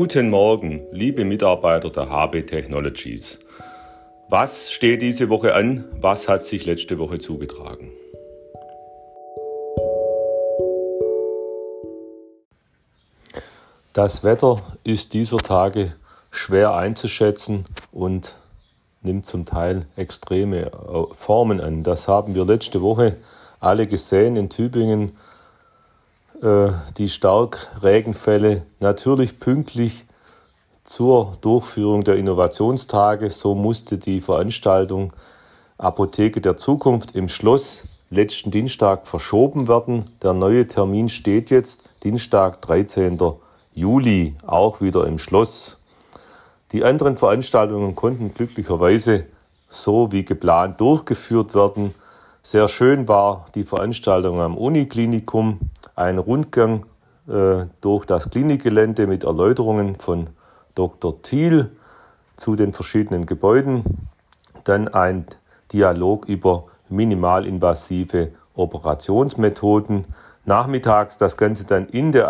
Guten Morgen, liebe Mitarbeiter der HB Technologies. Was steht diese Woche an? Was hat sich letzte Woche zugetragen? Das Wetter ist dieser Tage schwer einzuschätzen und nimmt zum Teil extreme äh, Formen an. Das haben wir letzte Woche alle gesehen in Tübingen. Äh, die Starkregenfälle natürlich pünktlich zur Durchführung der Innovationstage. So musste die Veranstaltung Apotheke der Zukunft im Schloss letzten Dienstag verschoben werden. Der neue Termin steht jetzt Dienstag, 13. Juli, auch wieder im Schloss. Die anderen Veranstaltungen konnten glücklicherweise so wie geplant durchgeführt werden. Sehr schön war die Veranstaltung am Uniklinikum, ein Rundgang äh, durch das Klinikgelände mit Erläuterungen von Dr. Thiel zu den verschiedenen Gebäuden, dann ein Dialog über minimalinvasive Operationsmethoden. Nachmittags das Ganze dann in der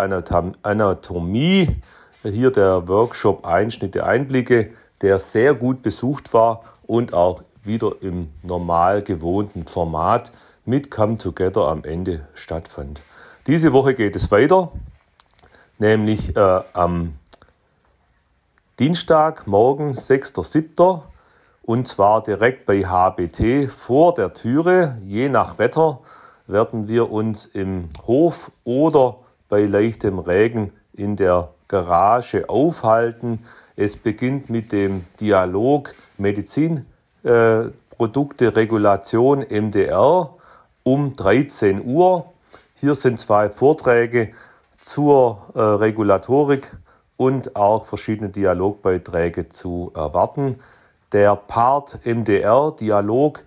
Anatomie hier der Workshop Einschnitte, Einblicke, der sehr gut besucht war und auch wieder im normal gewohnten Format mit Come Together am Ende stattfand. Diese Woche geht es weiter, nämlich äh, am Dienstag, morgen, 6.7. und zwar direkt bei HBT vor der Türe. Je nach Wetter werden wir uns im Hof oder bei leichtem Regen in der Garage aufhalten. Es beginnt mit dem Dialog Medizinprodukte äh, Regulation MDR um 13 Uhr. Hier sind zwei Vorträge zur äh, Regulatorik und auch verschiedene Dialogbeiträge zu erwarten. Der Part MDR Dialog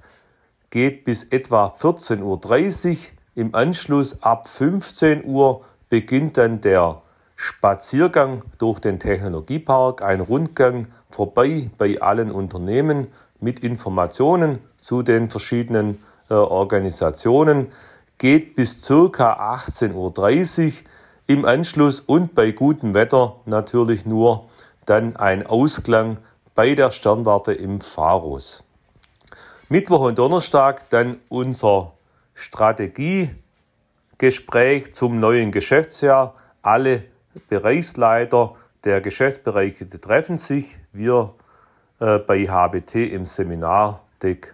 geht bis etwa 14.30 Uhr. Im Anschluss ab 15 Uhr beginnt dann der Spaziergang durch den Technologiepark, ein Rundgang vorbei bei allen Unternehmen mit Informationen zu den verschiedenen äh, Organisationen, geht bis ca. 18.30 Uhr. Im Anschluss und bei gutem Wetter natürlich nur dann ein Ausklang bei der Sternwarte im Pharos. Mittwoch und Donnerstag dann unser Strategiegespräch zum neuen Geschäftsjahr. Alle Bereichsleiter der Geschäftsbereiche treffen sich. Wir äh, bei HBT im Seminardeck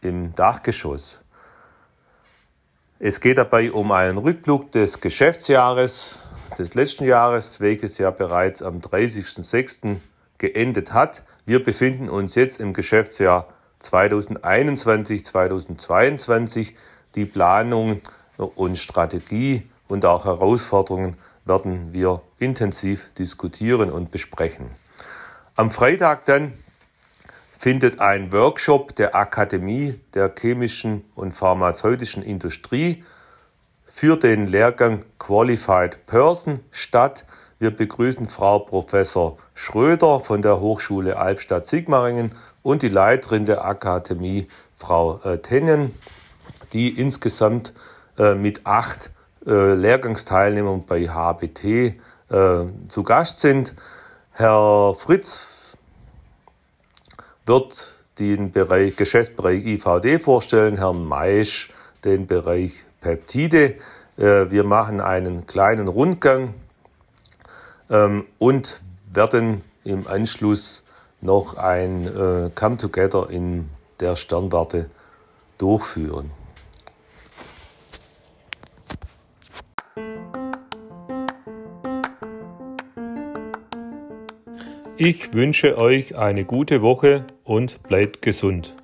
im Dachgeschoss. Es geht dabei um einen Rückblick des Geschäftsjahres des letzten Jahres, welches ja bereits am 30.06. geendet hat. Wir befinden uns jetzt im Geschäftsjahr 2021, 2022. Die Planung und Strategie und auch Herausforderungen werden wir intensiv diskutieren und besprechen. Am Freitag dann findet ein Workshop der Akademie der chemischen und pharmazeutischen Industrie für den Lehrgang Qualified Person statt. Wir begrüßen Frau Professor Schröder von der Hochschule Albstadt-Sigmaringen und die Leiterin der Akademie, Frau äh, Tennen, die insgesamt äh, mit acht äh, Lehrgangsteilnehmern bei HBT zu Gast sind. Herr Fritz wird den Bereich, Geschäftsbereich IVD vorstellen, Herrn Maisch den Bereich Peptide. Äh, wir machen einen kleinen Rundgang ähm, und werden im Anschluss noch ein äh, Come Together in der Sternwarte durchführen. Ich wünsche euch eine gute Woche und bleibt gesund.